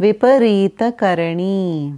विपरीतकरणी।